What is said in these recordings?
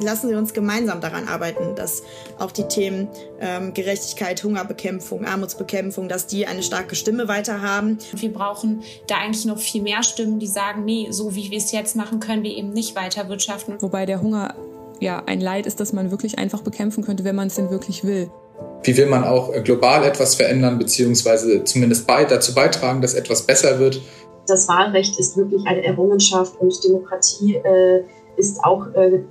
lassen Sie uns gemeinsam daran arbeiten, dass auch die Themen ähm, Gerechtigkeit, Hungerbekämpfung, Armutsbekämpfung, dass die eine starke Stimme weiter haben. Wir brauchen da eigentlich noch viel mehr Stimmen, die sagen, nee, so wie wir es jetzt machen, können wir eben nicht weiter wirtschaften. Wobei der Hunger ja ein Leid ist, das man wirklich einfach bekämpfen könnte, wenn man es denn wirklich will. Wie will man auch global etwas verändern, beziehungsweise zumindest bei, dazu beitragen, dass etwas besser wird? Das Wahlrecht ist wirklich eine Errungenschaft und Demokratie äh, ist auch äh,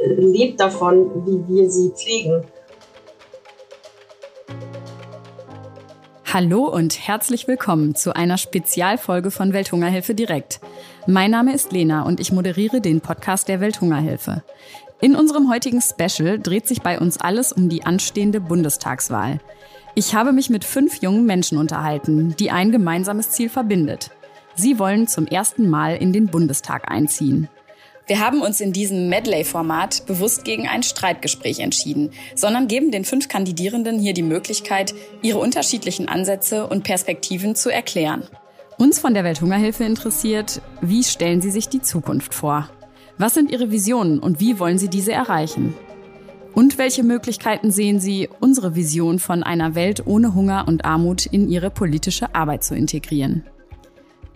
lebt davon, wie wir sie pflegen. Hallo und herzlich willkommen zu einer Spezialfolge von Welthungerhilfe direkt. Mein Name ist Lena und ich moderiere den Podcast der Welthungerhilfe. In unserem heutigen Special dreht sich bei uns alles um die anstehende Bundestagswahl. Ich habe mich mit fünf jungen Menschen unterhalten, die ein gemeinsames Ziel verbindet. Sie wollen zum ersten Mal in den Bundestag einziehen. Wir haben uns in diesem Medley-Format bewusst gegen ein Streitgespräch entschieden, sondern geben den fünf Kandidierenden hier die Möglichkeit, ihre unterschiedlichen Ansätze und Perspektiven zu erklären. Uns von der Welthungerhilfe interessiert, wie stellen Sie sich die Zukunft vor? Was sind Ihre Visionen und wie wollen Sie diese erreichen? Und welche Möglichkeiten sehen Sie, unsere Vision von einer Welt ohne Hunger und Armut in Ihre politische Arbeit zu integrieren?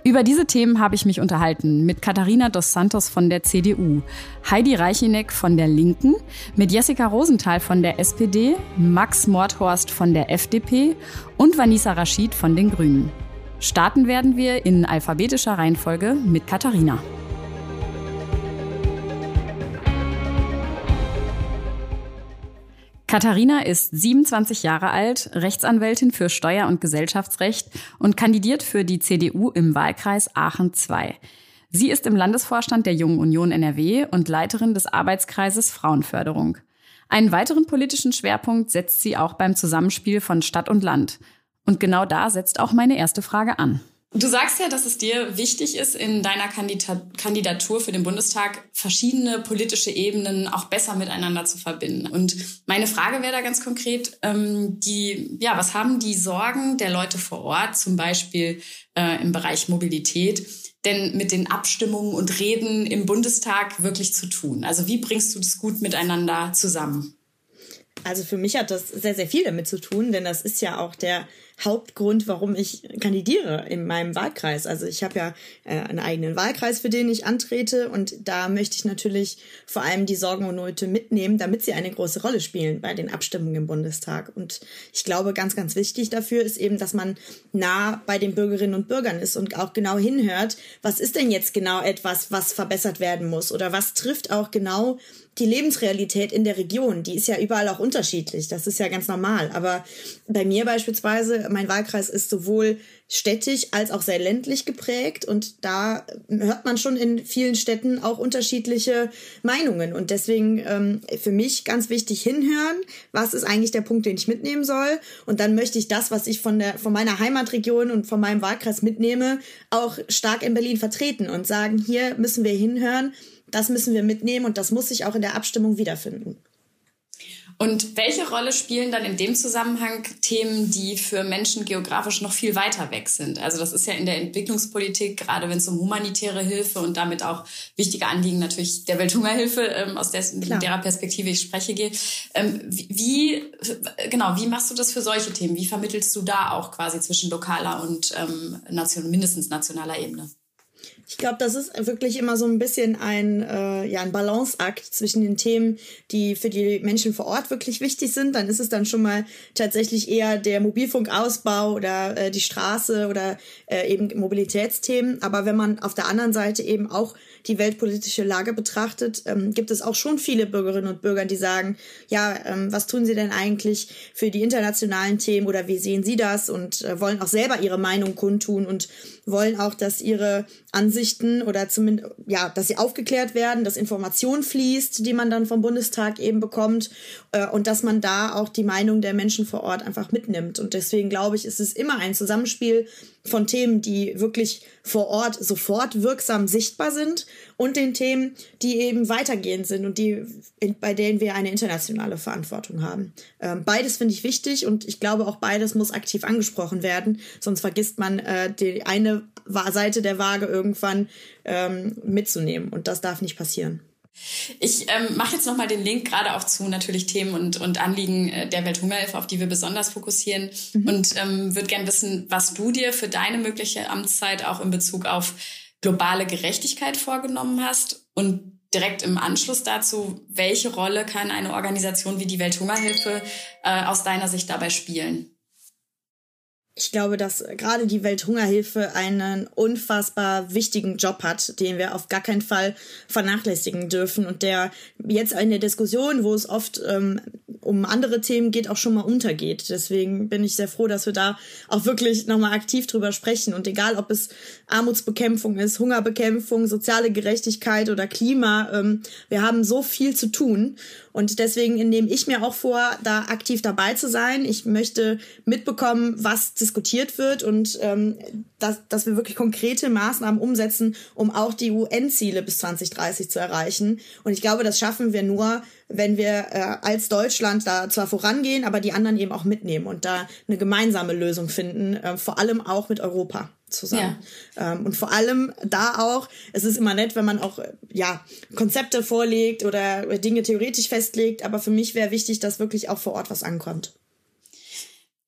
Über diese Themen habe ich mich unterhalten mit Katharina dos Santos von der CDU, Heidi Reichineck von der Linken, mit Jessica Rosenthal von der SPD, Max Mordhorst von der FDP und Vanessa Rashid von den Grünen. Starten werden wir in alphabetischer Reihenfolge mit Katharina. Katharina ist 27 Jahre alt, Rechtsanwältin für Steuer- und Gesellschaftsrecht und kandidiert für die CDU im Wahlkreis Aachen II. Sie ist im Landesvorstand der Jungen Union NRW und Leiterin des Arbeitskreises Frauenförderung. Einen weiteren politischen Schwerpunkt setzt sie auch beim Zusammenspiel von Stadt und Land. Und genau da setzt auch meine erste Frage an. Du sagst ja, dass es dir wichtig ist, in deiner Kandidatur für den Bundestag verschiedene politische Ebenen auch besser miteinander zu verbinden. Und meine Frage wäre da ganz konkret, ähm, die, ja, was haben die Sorgen der Leute vor Ort, zum Beispiel äh, im Bereich Mobilität, denn mit den Abstimmungen und Reden im Bundestag wirklich zu tun? Also wie bringst du das gut miteinander zusammen? Also für mich hat das sehr, sehr viel damit zu tun, denn das ist ja auch der Hauptgrund, warum ich kandidiere in meinem Wahlkreis. Also ich habe ja äh, einen eigenen Wahlkreis, für den ich antrete und da möchte ich natürlich vor allem die Sorgen und Nöte mitnehmen, damit sie eine große Rolle spielen bei den Abstimmungen im Bundestag. Und ich glaube, ganz, ganz wichtig dafür ist eben, dass man nah bei den Bürgerinnen und Bürgern ist und auch genau hinhört, was ist denn jetzt genau etwas, was verbessert werden muss oder was trifft auch genau die Lebensrealität in der Region, die ist ja überall auch unterschiedlich. Das ist ja ganz normal. Aber bei mir beispielsweise, mein Wahlkreis ist sowohl städtisch als auch sehr ländlich geprägt und da hört man schon in vielen Städten auch unterschiedliche Meinungen und deswegen ähm, für mich ganz wichtig hinhören, was ist eigentlich der Punkt, den ich mitnehmen soll und dann möchte ich das, was ich von der von meiner Heimatregion und von meinem Wahlkreis mitnehme, auch stark in Berlin vertreten und sagen, hier müssen wir hinhören, das müssen wir mitnehmen und das muss sich auch in der Abstimmung wiederfinden. Und welche Rolle spielen dann in dem Zusammenhang Themen, die für Menschen geografisch noch viel weiter weg sind? Also das ist ja in der Entwicklungspolitik, gerade wenn es um humanitäre Hilfe und damit auch wichtige Anliegen natürlich der Welthungerhilfe, ähm, aus dessen, derer Perspektive ich spreche, gehe. Ähm, wie, genau, wie machst du das für solche Themen? Wie vermittelst du da auch quasi zwischen lokaler und ähm, nation, mindestens nationaler Ebene? Ich glaube, das ist wirklich immer so ein bisschen ein, äh, ja, ein Balanceakt zwischen den Themen, die für die Menschen vor Ort wirklich wichtig sind. Dann ist es dann schon mal tatsächlich eher der Mobilfunkausbau oder äh, die Straße oder äh, eben Mobilitätsthemen. Aber wenn man auf der anderen Seite eben auch die weltpolitische Lage betrachtet, ähm, gibt es auch schon viele Bürgerinnen und Bürger, die sagen, ja, ähm, was tun sie denn eigentlich für die internationalen Themen oder wie sehen sie das und äh, wollen auch selber ihre Meinung kundtun und wollen auch, dass ihre Ansichten oder zumindest, ja, dass sie aufgeklärt werden, dass Information fließt, die man dann vom Bundestag eben bekommt äh, und dass man da auch die Meinung der Menschen vor Ort einfach mitnimmt. Und deswegen glaube ich, ist es immer ein Zusammenspiel von Themen, die wirklich vor Ort sofort wirksam sichtbar sind und den Themen, die eben weitergehend sind und die, bei denen wir eine internationale Verantwortung haben. Ähm, beides finde ich wichtig und ich glaube auch beides muss aktiv angesprochen werden, sonst vergisst man äh, die eine Seite der Waage irgendwann ähm, mitzunehmen und das darf nicht passieren. Ich ähm, mache jetzt nochmal den Link gerade auch zu natürlich Themen und, und Anliegen äh, der Welthungerhilfe, auf die wir besonders fokussieren. Mhm. Und ähm, würde gern wissen, was du dir für deine mögliche Amtszeit auch in Bezug auf globale Gerechtigkeit vorgenommen hast und direkt im Anschluss dazu, welche Rolle kann eine Organisation wie die Welthungerhilfe äh, aus deiner Sicht dabei spielen? Ich glaube, dass gerade die Welthungerhilfe einen unfassbar wichtigen Job hat, den wir auf gar keinen Fall vernachlässigen dürfen und der jetzt in der Diskussion, wo es oft ähm, um andere Themen geht, auch schon mal untergeht. Deswegen bin ich sehr froh, dass wir da auch wirklich nochmal aktiv drüber sprechen. Und egal, ob es Armutsbekämpfung ist, Hungerbekämpfung, soziale Gerechtigkeit oder Klima, ähm, wir haben so viel zu tun. Und deswegen nehme ich mir auch vor, da aktiv dabei zu sein. Ich möchte mitbekommen, was diskutiert wird und ähm, dass, dass wir wirklich konkrete Maßnahmen umsetzen, um auch die UN-Ziele bis 2030 zu erreichen. Und ich glaube, das schaffen wir nur, wenn wir äh, als Deutschland da zwar vorangehen, aber die anderen eben auch mitnehmen und da eine gemeinsame Lösung finden, äh, vor allem auch mit Europa zusammen. Ja. Ähm, und vor allem da auch, es ist immer nett, wenn man auch ja Konzepte vorlegt oder Dinge theoretisch festlegt, aber für mich wäre wichtig, dass wirklich auch vor Ort was ankommt.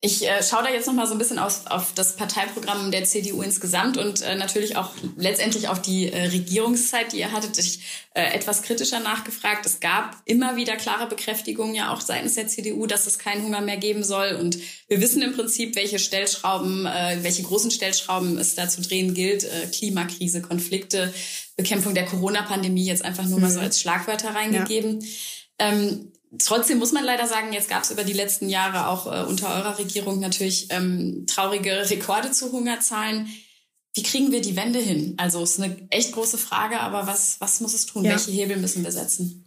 Ich äh, schaue da jetzt noch mal so ein bisschen auf, auf das Parteiprogramm der CDU insgesamt und äh, natürlich auch letztendlich auf die äh, Regierungszeit, die ihr hattet. Ich äh, etwas kritischer nachgefragt. Es gab immer wieder klare Bekräftigungen ja auch seitens der CDU, dass es keinen Hunger mehr geben soll. Und wir wissen im Prinzip, welche Stellschrauben, äh, welche großen Stellschrauben es da zu drehen gilt. Äh, Klimakrise, Konflikte, Bekämpfung der Corona-Pandemie jetzt einfach nur mal so mhm. als Schlagwörter reingegeben. Ja. Ähm, Trotzdem muss man leider sagen, jetzt gab es über die letzten Jahre auch äh, unter eurer Regierung natürlich ähm, traurige Rekorde zu Hungerzahlen. Wie kriegen wir die Wende hin? Also ist eine echt große Frage, aber was, was muss es tun? Ja. Welche Hebel müssen wir setzen?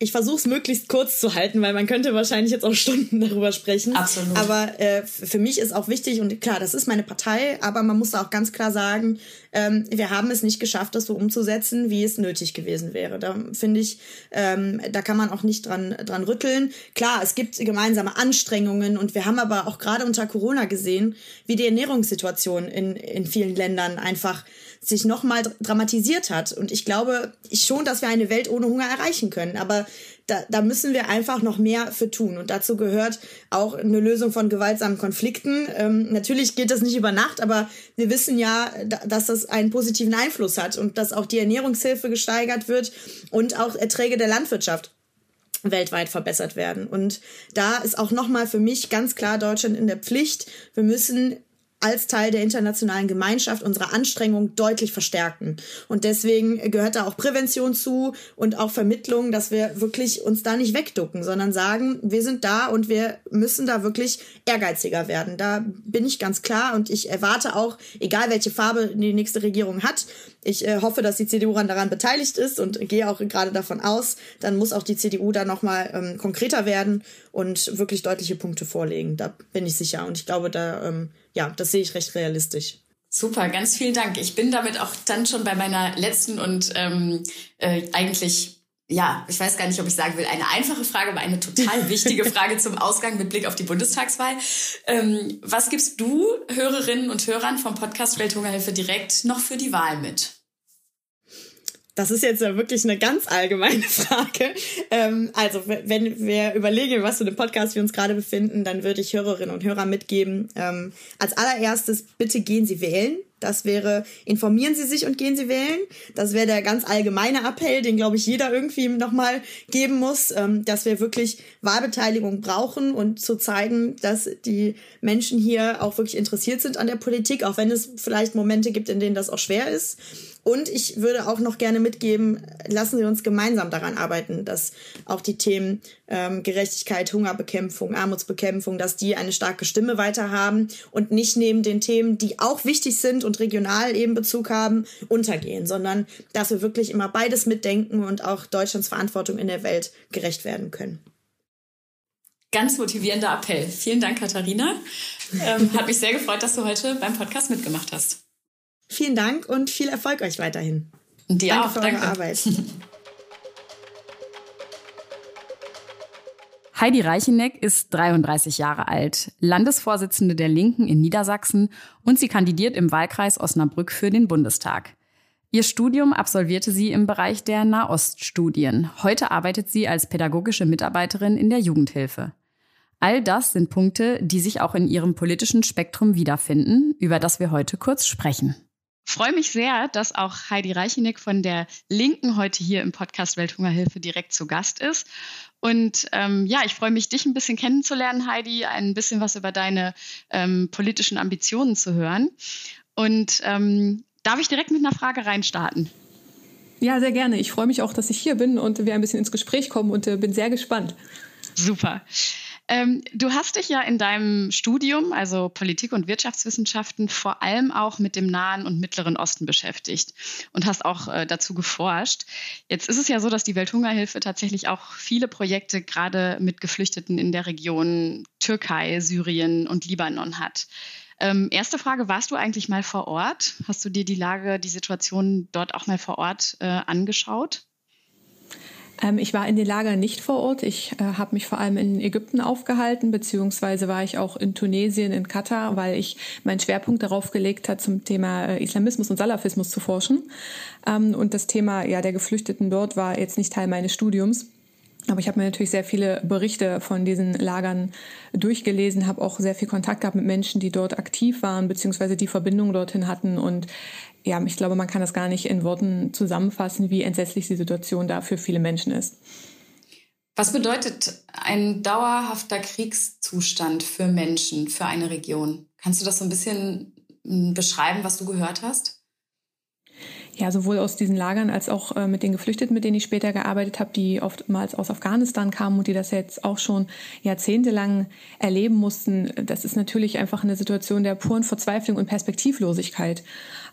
Ich versuche es möglichst kurz zu halten, weil man könnte wahrscheinlich jetzt auch Stunden darüber sprechen. Absolut. Aber äh, für mich ist auch wichtig und klar, das ist meine Partei, aber man muss auch ganz klar sagen, ähm, wir haben es nicht geschafft, das so umzusetzen, wie es nötig gewesen wäre. Da finde ich, ähm, da kann man auch nicht dran dran rütteln. Klar, es gibt gemeinsame Anstrengungen und wir haben aber auch gerade unter Corona gesehen, wie die Ernährungssituation in in vielen Ländern einfach sich nochmal dramatisiert hat. Und ich glaube schon, dass wir eine Welt ohne Hunger erreichen können. Aber da, da müssen wir einfach noch mehr für tun. Und dazu gehört auch eine Lösung von gewaltsamen Konflikten. Ähm, natürlich geht das nicht über Nacht, aber wir wissen ja, dass das einen positiven Einfluss hat und dass auch die Ernährungshilfe gesteigert wird und auch Erträge der Landwirtschaft weltweit verbessert werden. Und da ist auch nochmal für mich ganz klar Deutschland in der Pflicht. Wir müssen als Teil der internationalen Gemeinschaft unsere Anstrengungen deutlich verstärken. Und deswegen gehört da auch Prävention zu und auch Vermittlung, dass wir wirklich uns da nicht wegducken, sondern sagen, wir sind da und wir müssen da wirklich ehrgeiziger werden. Da bin ich ganz klar und ich erwarte auch, egal welche Farbe die nächste Regierung hat, ich äh, hoffe, dass die CDU daran beteiligt ist und gehe auch gerade davon aus, dann muss auch die CDU da nochmal ähm, konkreter werden und wirklich deutliche Punkte vorlegen. Da bin ich sicher. Und ich glaube, da ähm, ja, das sehe ich recht realistisch. Super, ganz vielen Dank. Ich bin damit auch dann schon bei meiner letzten und ähm, äh, eigentlich ja, ich weiß gar nicht, ob ich sagen will, eine einfache Frage, aber eine total wichtige Frage zum Ausgang mit Blick auf die Bundestagswahl. Ähm, was gibst du Hörerinnen und Hörern vom Podcast Welthungerhilfe direkt noch für die Wahl mit? Das ist jetzt ja wirklich eine ganz allgemeine Frage. Ähm, also, wenn wir überlegen, was für einen Podcast wir uns gerade befinden, dann würde ich Hörerinnen und Hörer mitgeben. Ähm, als allererstes, bitte gehen Sie wählen. Das wäre, informieren Sie sich und gehen Sie wählen. Das wäre der ganz allgemeine Appell, den, glaube ich, jeder irgendwie nochmal geben muss, ähm, dass wir wirklich Wahlbeteiligung brauchen und zu zeigen, dass die Menschen hier auch wirklich interessiert sind an der Politik, auch wenn es vielleicht Momente gibt, in denen das auch schwer ist. Und ich würde auch noch gerne mitgeben, lassen Sie uns gemeinsam daran arbeiten, dass auch die Themen ähm, Gerechtigkeit, Hungerbekämpfung, Armutsbekämpfung, dass die eine starke Stimme weiter haben und nicht neben den Themen, die auch wichtig sind und regional eben Bezug haben, untergehen, sondern dass wir wirklich immer beides mitdenken und auch Deutschlands Verantwortung in der Welt gerecht werden können. Ganz motivierender Appell. Vielen Dank, Katharina. Ähm, hat mich sehr gefreut, dass du heute beim Podcast mitgemacht hast. Vielen Dank und viel Erfolg euch weiterhin. Und dir danke auch. Für danke. Eure Arbeit. Heidi Reicheneck ist 33 Jahre alt, Landesvorsitzende der Linken in Niedersachsen und sie kandidiert im Wahlkreis Osnabrück für den Bundestag. Ihr Studium absolvierte sie im Bereich der Nahoststudien. Heute arbeitet sie als pädagogische Mitarbeiterin in der Jugendhilfe. All das sind Punkte, die sich auch in ihrem politischen Spektrum wiederfinden, über das wir heute kurz sprechen. Ich freue mich sehr, dass auch Heidi Reicheneck von der Linken heute hier im Podcast Welthungerhilfe direkt zu Gast ist. Und ähm, ja, ich freue mich, dich ein bisschen kennenzulernen, Heidi, ein bisschen was über deine ähm, politischen Ambitionen zu hören. Und ähm, Darf ich direkt mit einer Frage reinstarten? Ja, sehr gerne. Ich freue mich auch, dass ich hier bin und wir ein bisschen ins Gespräch kommen und äh, bin sehr gespannt. Super. Ähm, du hast dich ja in deinem Studium, also Politik- und Wirtschaftswissenschaften, vor allem auch mit dem Nahen und Mittleren Osten beschäftigt und hast auch äh, dazu geforscht. Jetzt ist es ja so, dass die Welthungerhilfe tatsächlich auch viele Projekte gerade mit Geflüchteten in der Region Türkei, Syrien und Libanon hat. Ähm, erste Frage, warst du eigentlich mal vor Ort? Hast du dir die Lage, die Situation dort auch mal vor Ort äh, angeschaut? Ähm, ich war in den Lagern nicht vor Ort. Ich äh, habe mich vor allem in Ägypten aufgehalten, beziehungsweise war ich auch in Tunesien, in Katar, weil ich meinen Schwerpunkt darauf gelegt habe, zum Thema äh, Islamismus und Salafismus zu forschen. Ähm, und das Thema ja, der Geflüchteten dort war jetzt nicht Teil meines Studiums. Aber ich habe mir natürlich sehr viele Berichte von diesen Lagern durchgelesen, habe auch sehr viel Kontakt gehabt mit Menschen, die dort aktiv waren, beziehungsweise die Verbindungen dorthin hatten. Und ja, ich glaube, man kann das gar nicht in Worten zusammenfassen, wie entsetzlich die Situation da für viele Menschen ist. Was bedeutet ein dauerhafter Kriegszustand für Menschen, für eine Region? Kannst du das so ein bisschen hm, beschreiben, was du gehört hast? Ja, sowohl aus diesen Lagern als auch äh, mit den Geflüchteten, mit denen ich später gearbeitet habe, die oftmals aus Afghanistan kamen und die das jetzt auch schon jahrzehntelang erleben mussten. Das ist natürlich einfach eine Situation der puren Verzweiflung und Perspektivlosigkeit.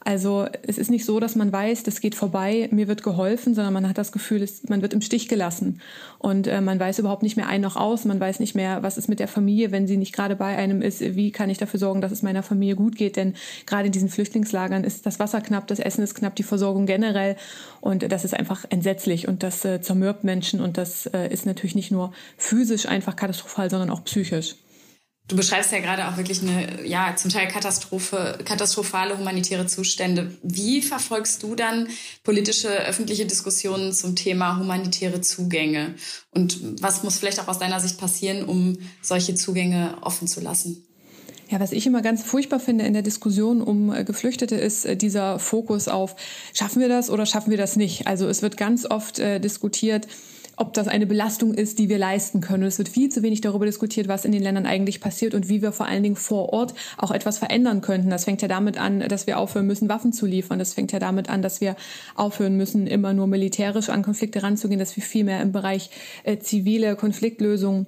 Also es ist nicht so, dass man weiß, das geht vorbei, mir wird geholfen, sondern man hat das Gefühl, man wird im Stich gelassen. Und äh, man weiß überhaupt nicht mehr ein noch aus, man weiß nicht mehr, was ist mit der Familie, wenn sie nicht gerade bei einem ist, wie kann ich dafür sorgen, dass es meiner Familie gut geht. Denn gerade in diesen Flüchtlingslagern ist das Wasser knapp, das Essen ist knapp, die Versorgung generell. Und das ist einfach entsetzlich und das äh, zermürbt Menschen und das äh, ist natürlich nicht nur physisch einfach katastrophal, sondern auch psychisch. Du beschreibst ja gerade auch wirklich eine, ja, zum Teil Katastrophe, katastrophale humanitäre Zustände. Wie verfolgst du dann politische, öffentliche Diskussionen zum Thema humanitäre Zugänge? Und was muss vielleicht auch aus deiner Sicht passieren, um solche Zugänge offen zu lassen? Ja, was ich immer ganz furchtbar finde in der Diskussion um äh, Geflüchtete ist äh, dieser Fokus auf, schaffen wir das oder schaffen wir das nicht? Also es wird ganz oft äh, diskutiert, ob das eine Belastung ist, die wir leisten können. es wird viel zu wenig darüber diskutiert, was in den Ländern eigentlich passiert und wie wir vor allen Dingen vor Ort auch etwas verändern könnten. Das fängt ja damit an, dass wir aufhören müssen, Waffen zu liefern. Das fängt ja damit an, dass wir aufhören müssen, immer nur militärisch an Konflikte ranzugehen, dass wir viel mehr im Bereich äh, zivile Konfliktlösungen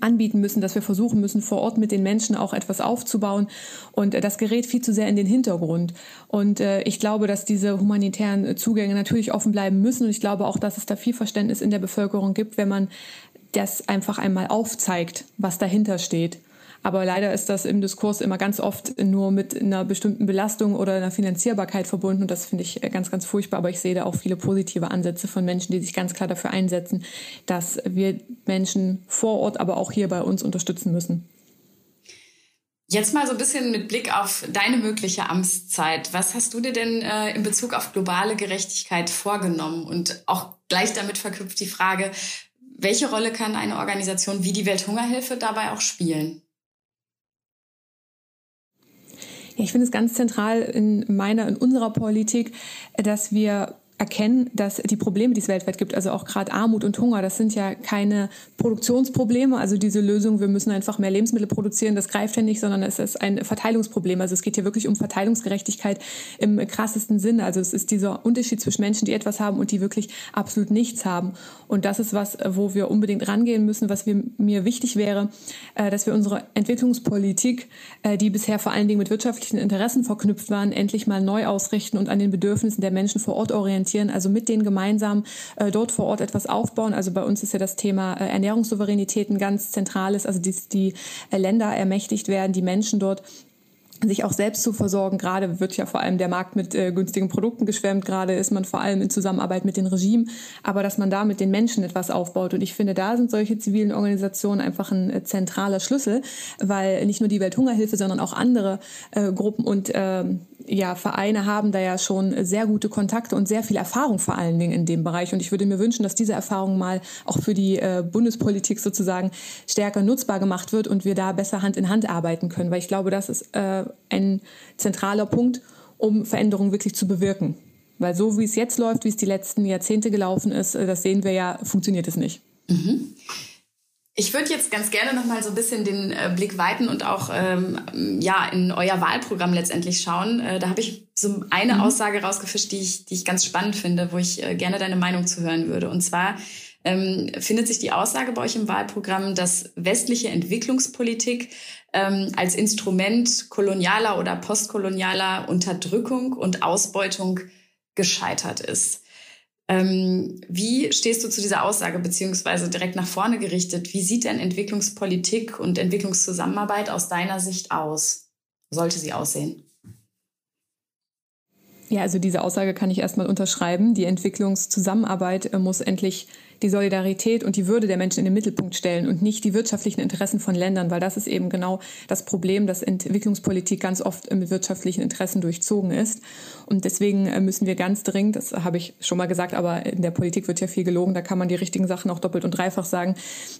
anbieten müssen, dass wir versuchen müssen, vor Ort mit den Menschen auch etwas aufzubauen. Und äh, das gerät viel zu sehr in den Hintergrund. Und äh, ich glaube, dass diese humanitären Zugänge natürlich offen bleiben müssen. Und ich glaube auch, dass es da viel Verständnis in der Bevölkerung gibt, wenn man das einfach einmal aufzeigt, was dahinter steht. Aber leider ist das im Diskurs immer ganz oft nur mit einer bestimmten Belastung oder einer Finanzierbarkeit verbunden. Und das finde ich ganz, ganz furchtbar. Aber ich sehe da auch viele positive Ansätze von Menschen, die sich ganz klar dafür einsetzen, dass wir Menschen vor Ort, aber auch hier bei uns unterstützen müssen. Jetzt mal so ein bisschen mit Blick auf deine mögliche Amtszeit. Was hast du dir denn äh, in Bezug auf globale Gerechtigkeit vorgenommen? Und auch gleich damit verknüpft die Frage, welche Rolle kann eine Organisation wie die Welthungerhilfe dabei auch spielen? Ja, ich finde es ganz zentral in meiner, in unserer Politik, dass wir erkennen, dass die Probleme, die es weltweit gibt, also auch gerade Armut und Hunger, das sind ja keine Produktionsprobleme. Also diese Lösung, wir müssen einfach mehr Lebensmittel produzieren, das greift ja nicht, sondern es ist ein Verteilungsproblem. Also es geht hier wirklich um Verteilungsgerechtigkeit im krassesten Sinne. Also es ist dieser Unterschied zwischen Menschen, die etwas haben und die wirklich absolut nichts haben. Und das ist was, wo wir unbedingt rangehen müssen, was wir, mir wichtig wäre, äh, dass wir unsere Entwicklungspolitik, äh, die bisher vor allen Dingen mit wirtschaftlichen Interessen verknüpft waren, endlich mal neu ausrichten und an den Bedürfnissen der Menschen vor Ort orientieren orientieren, also mit denen gemeinsam äh, dort vor Ort etwas aufbauen. Also bei uns ist ja das Thema äh, Ernährungssouveränität ein ganz zentrales, also die, die äh, Länder ermächtigt werden, die Menschen dort sich auch selbst zu versorgen. Gerade wird ja vor allem der Markt mit äh, günstigen Produkten geschwemmt. Gerade ist man vor allem in Zusammenarbeit mit den Regimen. Aber dass man da mit den Menschen etwas aufbaut. Und ich finde, da sind solche zivilen Organisationen einfach ein äh, zentraler Schlüssel, weil nicht nur die Welthungerhilfe, sondern auch andere äh, Gruppen und äh, ja, Vereine haben da ja schon sehr gute Kontakte und sehr viel Erfahrung vor allen Dingen in dem Bereich. Und ich würde mir wünschen, dass diese Erfahrung mal auch für die äh, Bundespolitik sozusagen stärker nutzbar gemacht wird und wir da besser Hand in Hand arbeiten können. Weil ich glaube, das ist äh, ein zentraler Punkt, um Veränderungen wirklich zu bewirken. Weil so wie es jetzt läuft, wie es die letzten Jahrzehnte gelaufen ist, äh, das sehen wir ja, funktioniert es nicht. Mhm. Ich würde jetzt ganz gerne noch mal so ein bisschen den äh, Blick weiten und auch ähm, ja in euer Wahlprogramm letztendlich schauen. Äh, da habe ich so eine mhm. Aussage rausgefischt, die ich, die ich ganz spannend finde, wo ich äh, gerne deine Meinung zu hören würde. Und zwar ähm, findet sich die Aussage bei euch im Wahlprogramm, dass westliche Entwicklungspolitik ähm, als Instrument kolonialer oder postkolonialer Unterdrückung und Ausbeutung gescheitert ist. Ähm, wie stehst du zu dieser Aussage, beziehungsweise direkt nach vorne gerichtet? Wie sieht denn Entwicklungspolitik und Entwicklungszusammenarbeit aus deiner Sicht aus? Sollte sie aussehen? Ja, also diese Aussage kann ich erstmal unterschreiben. Die Entwicklungszusammenarbeit äh, muss endlich die Solidarität und die Würde der Menschen in den Mittelpunkt stellen und nicht die wirtschaftlichen Interessen von Ländern, weil das ist eben genau das Problem, dass Entwicklungspolitik ganz oft mit wirtschaftlichen Interessen durchzogen ist. Und deswegen äh, müssen wir ganz dringend, das habe ich schon mal gesagt, aber in der Politik wird ja viel gelogen, da kann man die richtigen Sachen auch doppelt und dreifach sagen.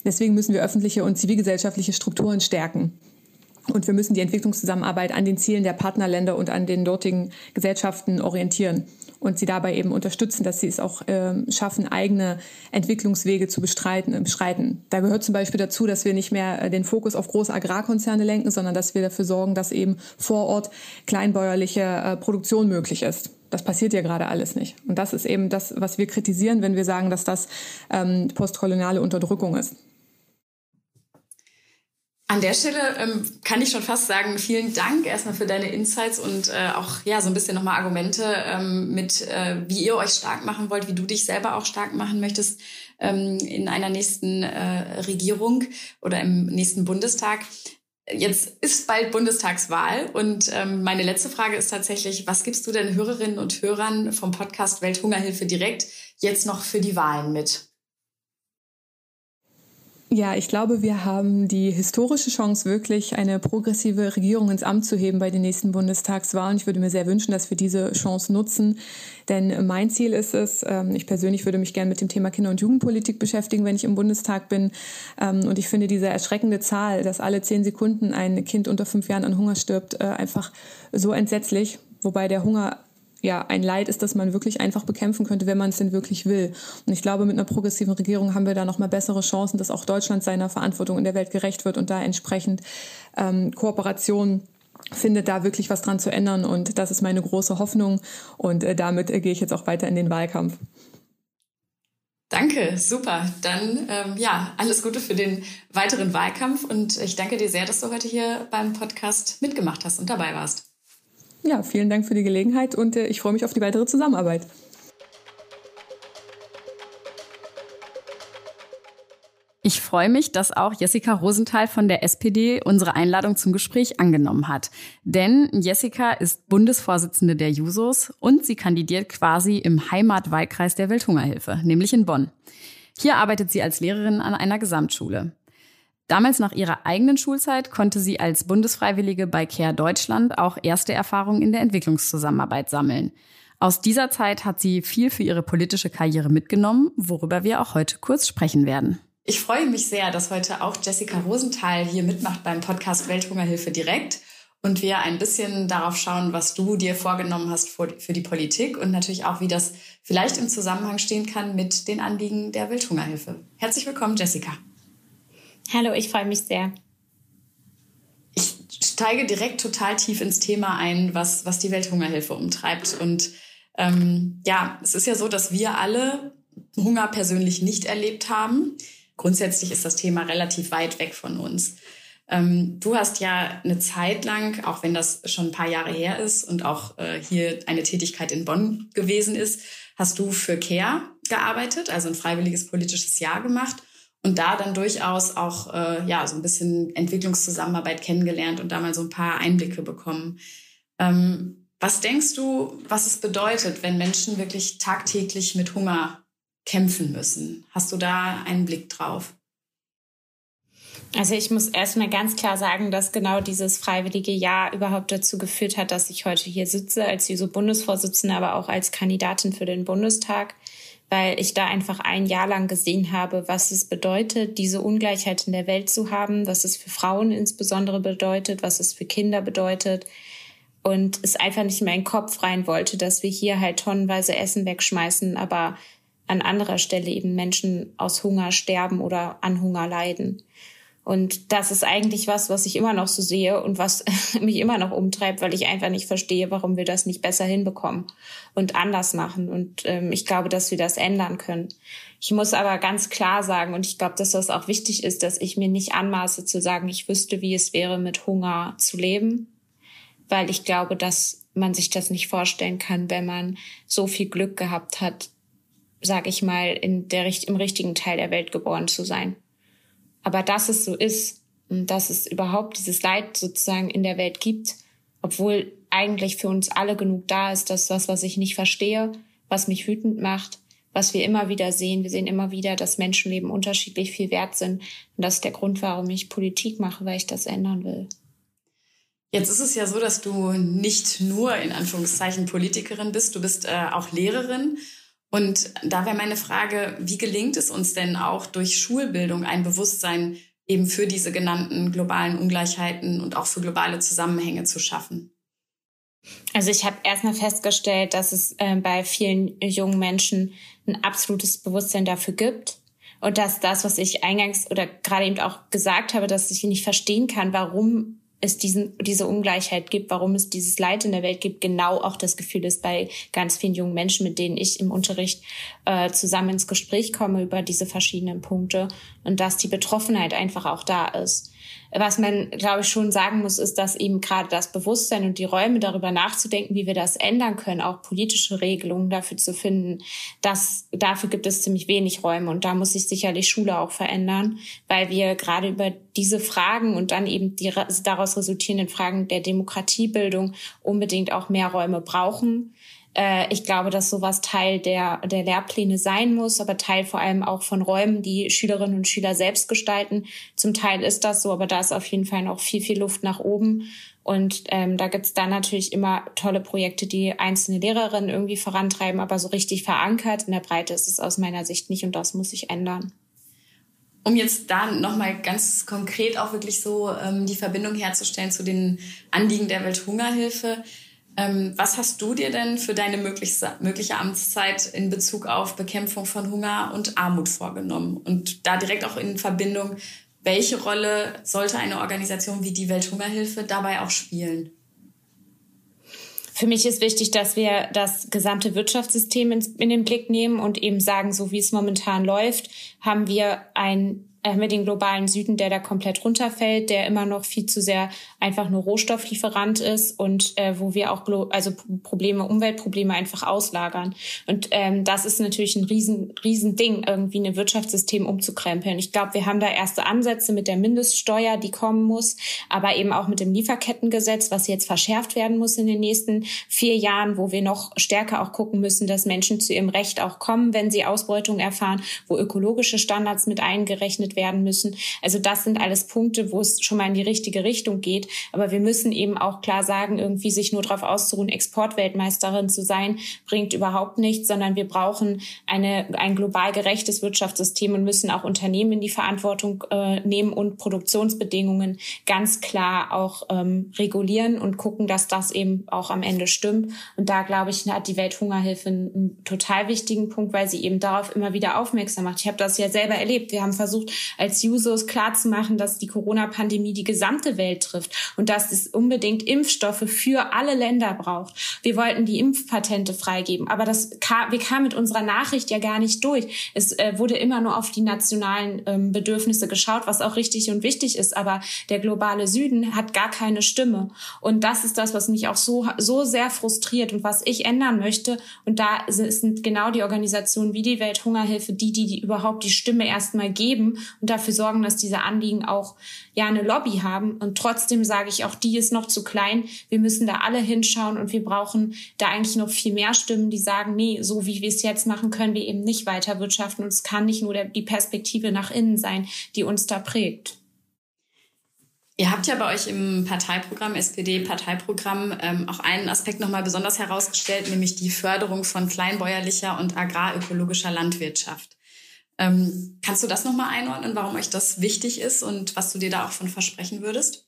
Deswegen müssen wir öffentliche und zivilgesellschaftliche Strukturen stärken. Und wir müssen die Entwicklungszusammenarbeit an den Zielen der Partnerländer und an den dortigen Gesellschaften orientieren und sie dabei eben unterstützen, dass sie es auch äh, schaffen, eigene Entwicklungswege zu bestreiten, äh, beschreiten. Da gehört zum Beispiel dazu, dass wir nicht mehr äh, den Fokus auf große Agrarkonzerne lenken, sondern dass wir dafür sorgen, dass eben vor Ort kleinbäuerliche äh, Produktion möglich ist. Das passiert ja gerade alles nicht. Und das ist eben das, was wir kritisieren, wenn wir sagen, dass das ähm, postkoloniale Unterdrückung ist. An der Stelle ähm, kann ich schon fast sagen, vielen Dank erstmal für deine Insights und äh, auch ja so ein bisschen nochmal Argumente ähm, mit, äh, wie ihr euch stark machen wollt, wie du dich selber auch stark machen möchtest ähm, in einer nächsten äh, Regierung oder im nächsten Bundestag. Jetzt ist bald Bundestagswahl und ähm, meine letzte Frage ist tatsächlich, was gibst du denn Hörerinnen und Hörern vom Podcast Welthungerhilfe direkt jetzt noch für die Wahlen mit? Ja, ich glaube, wir haben die historische Chance, wirklich eine progressive Regierung ins Amt zu heben bei den nächsten Bundestagswahlen. Ich würde mir sehr wünschen, dass wir diese Chance nutzen. Denn mein Ziel ist es, ähm, ich persönlich würde mich gerne mit dem Thema Kinder- und Jugendpolitik beschäftigen, wenn ich im Bundestag bin. Ähm, und ich finde diese erschreckende Zahl, dass alle zehn Sekunden ein Kind unter fünf Jahren an Hunger stirbt, äh, einfach so entsetzlich. Wobei der Hunger ja ein Leid ist, das man wirklich einfach bekämpfen könnte, wenn man es denn wirklich will. Und ich glaube, mit einer progressiven Regierung haben wir da noch mal bessere Chancen, dass auch Deutschland seiner Verantwortung in der Welt gerecht wird und da entsprechend ähm, Kooperation findet, da wirklich was dran zu ändern. Und das ist meine große Hoffnung. Und äh, damit äh, gehe ich jetzt auch weiter in den Wahlkampf. Danke, super. Dann ähm, ja, alles Gute für den weiteren Wahlkampf und ich danke dir sehr, dass du heute hier beim Podcast mitgemacht hast und dabei warst. Ja, vielen Dank für die Gelegenheit und äh, ich freue mich auf die weitere Zusammenarbeit. Ich freue mich, dass auch Jessica Rosenthal von der SPD unsere Einladung zum Gespräch angenommen hat. Denn Jessica ist Bundesvorsitzende der Jusos und sie kandidiert quasi im Heimatwahlkreis der Welthungerhilfe, nämlich in Bonn. Hier arbeitet sie als Lehrerin an einer Gesamtschule. Damals nach ihrer eigenen Schulzeit konnte sie als Bundesfreiwillige bei CARE Deutschland auch erste Erfahrungen in der Entwicklungszusammenarbeit sammeln. Aus dieser Zeit hat sie viel für ihre politische Karriere mitgenommen, worüber wir auch heute kurz sprechen werden. Ich freue mich sehr, dass heute auch Jessica Rosenthal hier mitmacht beim Podcast Welthungerhilfe direkt und wir ein bisschen darauf schauen, was du dir vorgenommen hast für die Politik und natürlich auch, wie das vielleicht im Zusammenhang stehen kann mit den Anliegen der Welthungerhilfe. Herzlich willkommen, Jessica. Hallo, ich freue mich sehr. Ich steige direkt total tief ins Thema ein, was, was die Welthungerhilfe umtreibt. Und ähm, ja, es ist ja so, dass wir alle Hunger persönlich nicht erlebt haben. Grundsätzlich ist das Thema relativ weit weg von uns. Ähm, du hast ja eine Zeit lang, auch wenn das schon ein paar Jahre her ist und auch äh, hier eine Tätigkeit in Bonn gewesen ist, hast du für CARE gearbeitet, also ein freiwilliges politisches Jahr gemacht und da dann durchaus auch äh, ja so ein bisschen Entwicklungszusammenarbeit kennengelernt und da mal so ein paar Einblicke bekommen. Ähm, was denkst du, was es bedeutet, wenn Menschen wirklich tagtäglich mit Hunger kämpfen müssen? Hast du da einen Blick drauf? Also ich muss erstmal ganz klar sagen, dass genau dieses freiwillige Jahr überhaupt dazu geführt hat, dass ich heute hier sitze als JUSO-Bundesvorsitzende, aber auch als Kandidatin für den Bundestag, weil ich da einfach ein Jahr lang gesehen habe, was es bedeutet, diese Ungleichheit in der Welt zu haben, was es für Frauen insbesondere bedeutet, was es für Kinder bedeutet. Und es einfach nicht in meinen Kopf rein wollte, dass wir hier halt tonnenweise Essen wegschmeißen, aber an anderer Stelle eben Menschen aus Hunger sterben oder an Hunger leiden. Und das ist eigentlich was, was ich immer noch so sehe und was mich immer noch umtreibt, weil ich einfach nicht verstehe, warum wir das nicht besser hinbekommen und anders machen. Und ähm, ich glaube, dass wir das ändern können. Ich muss aber ganz klar sagen, und ich glaube, dass das auch wichtig ist, dass ich mir nicht anmaße zu sagen, ich wüsste, wie es wäre, mit Hunger zu leben, weil ich glaube, dass man sich das nicht vorstellen kann, wenn man so viel Glück gehabt hat, sage ich mal, in der, im richtigen Teil der Welt geboren zu sein. Aber dass es so ist und dass es überhaupt dieses Leid sozusagen in der Welt gibt, obwohl eigentlich für uns alle genug da ist, dass das, was ich nicht verstehe, was mich wütend macht, was wir immer wieder sehen. Wir sehen immer wieder, dass Menschenleben unterschiedlich viel wert sind. Und das ist der Grund, warum ich Politik mache, weil ich das ändern will. Jetzt ist es ja so, dass du nicht nur in Anführungszeichen Politikerin bist, du bist äh, auch Lehrerin und da wäre meine Frage, wie gelingt es uns denn auch durch Schulbildung ein Bewusstsein eben für diese genannten globalen Ungleichheiten und auch für globale Zusammenhänge zu schaffen? Also ich habe erstmal festgestellt, dass es äh, bei vielen jungen Menschen ein absolutes Bewusstsein dafür gibt und dass das, was ich eingangs oder gerade eben auch gesagt habe, dass ich nicht verstehen kann, warum es diesen, diese Ungleichheit gibt, warum es dieses Leid in der Welt gibt, genau auch das Gefühl ist bei ganz vielen jungen Menschen, mit denen ich im Unterricht äh, zusammen ins Gespräch komme über diese verschiedenen Punkte und dass die Betroffenheit einfach auch da ist. Was man, glaube ich, schon sagen muss, ist, dass eben gerade das Bewusstsein und die Räume darüber nachzudenken, wie wir das ändern können, auch politische Regelungen dafür zu finden, dass dafür gibt es ziemlich wenig Räume. Und da muss sich sicherlich Schule auch verändern, weil wir gerade über diese Fragen und dann eben die daraus resultierenden Fragen der Demokratiebildung unbedingt auch mehr Räume brauchen ich glaube, dass sowas Teil der, der Lehrpläne sein muss, aber Teil vor allem auch von Räumen, die Schülerinnen und Schüler selbst gestalten. Zum Teil ist das so, aber da ist auf jeden Fall noch viel, viel Luft nach oben. Und ähm, da gibt's dann natürlich immer tolle Projekte, die einzelne Lehrerinnen irgendwie vorantreiben, aber so richtig verankert in der Breite ist es aus meiner Sicht nicht und das muss sich ändern. Um jetzt da nochmal ganz konkret auch wirklich so ähm, die Verbindung herzustellen zu den Anliegen der Welthungerhilfe. Ähm, was hast du dir denn für deine mögliche Amtszeit in Bezug auf Bekämpfung von Hunger und Armut vorgenommen? Und da direkt auch in Verbindung, welche Rolle sollte eine Organisation wie die Welthungerhilfe dabei auch spielen? Für mich ist wichtig, dass wir das gesamte Wirtschaftssystem in, den Blick nehmen und eben sagen, so wie es momentan läuft, haben wir ein haben wir den globalen Süden, der da komplett runterfällt, der immer noch viel zu sehr einfach nur Rohstofflieferant ist und äh, wo wir auch also Probleme, Umweltprobleme einfach auslagern. Und ähm, das ist natürlich ein riesen, riesen Ding, irgendwie ein Wirtschaftssystem umzukrempeln. Ich glaube, wir haben da erste Ansätze mit der Mindeststeuer, die kommen muss, aber eben auch mit dem Lieferkettengesetz, was jetzt verschärft werden muss in den nächsten vier Jahren, wo wir noch stärker auch gucken müssen, dass Menschen zu ihrem Recht auch kommen, wenn sie Ausbeutung erfahren, wo ökologische Standards mit eingerechnet geregelt werden müssen. Also das sind alles Punkte, wo es schon mal in die richtige Richtung geht. Aber wir müssen eben auch klar sagen, irgendwie sich nur darauf auszuruhen, Exportweltmeisterin zu sein, bringt überhaupt nichts, sondern wir brauchen eine, ein global gerechtes Wirtschaftssystem und müssen auch Unternehmen in die Verantwortung äh, nehmen und Produktionsbedingungen ganz klar auch ähm, regulieren und gucken, dass das eben auch am Ende stimmt. Und da, glaube ich, hat die Welthungerhilfe einen total wichtigen Punkt, weil sie eben darauf immer wieder aufmerksam macht. Ich habe das ja selber erlebt. Wir haben versucht, als Jusos klarzumachen, dass die Corona-Pandemie die gesamte Welt trifft und dass es unbedingt Impfstoffe für alle Länder braucht. Wir wollten die Impfpatente freigeben, aber das kam, wir kamen mit unserer Nachricht ja gar nicht durch. Es äh, wurde immer nur auf die nationalen ähm, Bedürfnisse geschaut, was auch richtig und wichtig ist, aber der globale Süden hat gar keine Stimme. Und das ist das, was mich auch so, so sehr frustriert und was ich ändern möchte. Und da sind genau die Organisationen wie die Welthungerhilfe die, die, die überhaupt die Stimme erstmal geben und dafür sorgen, dass diese Anliegen auch ja eine Lobby haben. Und trotzdem sage ich, auch die ist noch zu klein. Wir müssen da alle hinschauen und wir brauchen da eigentlich noch viel mehr Stimmen, die sagen, nee, so wie wir es jetzt machen, können wir eben nicht weiter wirtschaften. Und es kann nicht nur der, die Perspektive nach innen sein, die uns da prägt. Ihr habt ja bei euch im Parteiprogramm, SPD-Parteiprogramm, ähm, auch einen Aspekt nochmal besonders herausgestellt, nämlich die Förderung von kleinbäuerlicher und agrarökologischer Landwirtschaft. Ähm, kannst du das nochmal einordnen, warum euch das wichtig ist und was du dir da auch von versprechen würdest?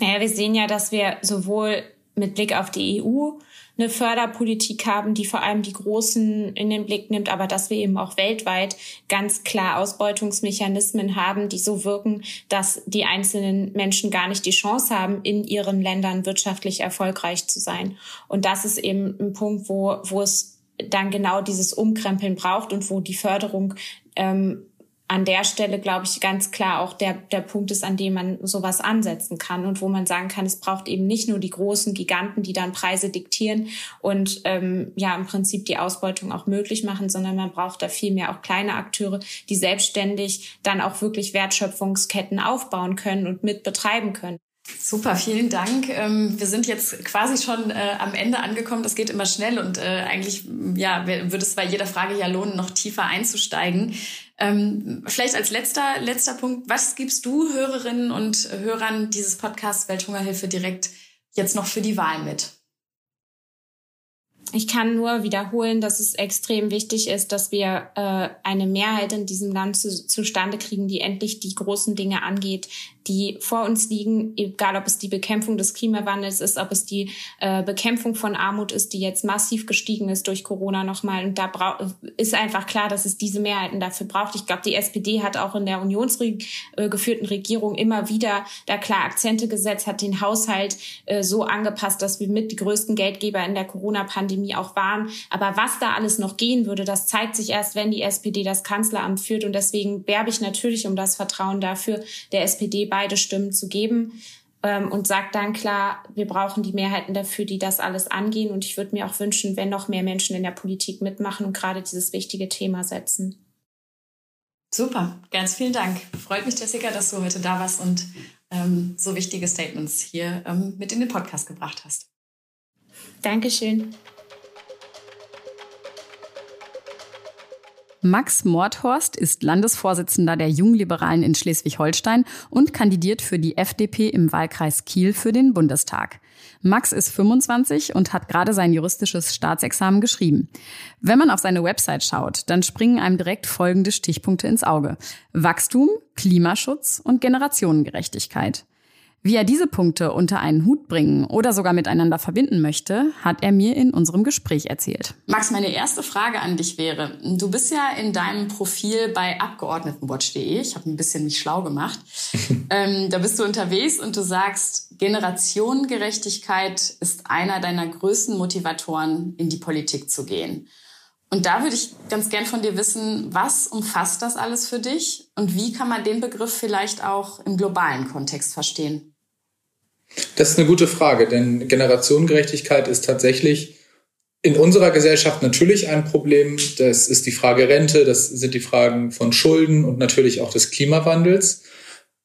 Naja, wir sehen ja, dass wir sowohl mit Blick auf die EU eine Förderpolitik haben, die vor allem die Großen in den Blick nimmt, aber dass wir eben auch weltweit ganz klar Ausbeutungsmechanismen haben, die so wirken, dass die einzelnen Menschen gar nicht die Chance haben, in ihren Ländern wirtschaftlich erfolgreich zu sein. Und das ist eben ein Punkt, wo, wo es dann genau dieses Umkrempeln braucht und wo die Förderung ähm, an der Stelle, glaube ich, ganz klar auch der, der Punkt ist, an dem man sowas ansetzen kann und wo man sagen kann, es braucht eben nicht nur die großen Giganten, die dann Preise diktieren und ähm, ja im Prinzip die Ausbeutung auch möglich machen, sondern man braucht da viel mehr auch kleine Akteure, die selbstständig dann auch wirklich Wertschöpfungsketten aufbauen können und mit betreiben können. Super, vielen Dank. Ähm, wir sind jetzt quasi schon äh, am Ende angekommen. Das geht immer schnell und äh, eigentlich ja, würde es bei jeder Frage ja lohnen, noch tiefer einzusteigen. Ähm, vielleicht als letzter, letzter Punkt, was gibst du Hörerinnen und Hörern dieses Podcasts Welthungerhilfe direkt jetzt noch für die Wahl mit? ich kann nur wiederholen, dass es extrem wichtig ist, dass wir äh, eine Mehrheit in diesem Land zu, zustande kriegen, die endlich die großen Dinge angeht, die vor uns liegen, egal ob es die Bekämpfung des Klimawandels ist, ob es die äh, Bekämpfung von Armut ist, die jetzt massiv gestiegen ist durch Corona nochmal. Und da ist einfach klar, dass es diese Mehrheiten dafür braucht. Ich glaube, die SPD hat auch in der unionsgeführten äh, Regierung immer wieder da klar Akzente gesetzt, hat den Haushalt äh, so angepasst, dass wir mit die größten Geldgeber in der Corona-Pandemie auch waren. Aber was da alles noch gehen würde, das zeigt sich erst, wenn die SPD das Kanzleramt führt. Und deswegen werbe ich natürlich um das Vertrauen dafür, der SPD bei beide Stimmen zu geben ähm, und sagt dann klar, wir brauchen die Mehrheiten dafür, die das alles angehen. Und ich würde mir auch wünschen, wenn noch mehr Menschen in der Politik mitmachen und gerade dieses wichtige Thema setzen. Super, ganz vielen Dank. Freut mich, Jessica, dass du heute da warst und ähm, so wichtige Statements hier ähm, mit in den Podcast gebracht hast. Dankeschön. Max Mordhorst ist Landesvorsitzender der Jungliberalen in Schleswig-Holstein und kandidiert für die FDP im Wahlkreis Kiel für den Bundestag. Max ist 25 und hat gerade sein juristisches Staatsexamen geschrieben. Wenn man auf seine Website schaut, dann springen einem direkt folgende Stichpunkte ins Auge. Wachstum, Klimaschutz und Generationengerechtigkeit. Wie er diese Punkte unter einen Hut bringen oder sogar miteinander verbinden möchte, hat er mir in unserem Gespräch erzählt. Max, meine erste Frage an dich wäre, du bist ja in deinem Profil bei Abgeordnetenwatch.de, ich habe ein bisschen mich schlau gemacht, ähm, da bist du unterwegs und du sagst, Generationengerechtigkeit ist einer deiner größten Motivatoren, in die Politik zu gehen. Und da würde ich ganz gern von dir wissen, was umfasst das alles für dich und wie kann man den Begriff vielleicht auch im globalen Kontext verstehen? Das ist eine gute Frage, denn Generationengerechtigkeit ist tatsächlich in unserer Gesellschaft natürlich ein Problem. Das ist die Frage Rente, das sind die Fragen von Schulden und natürlich auch des Klimawandels.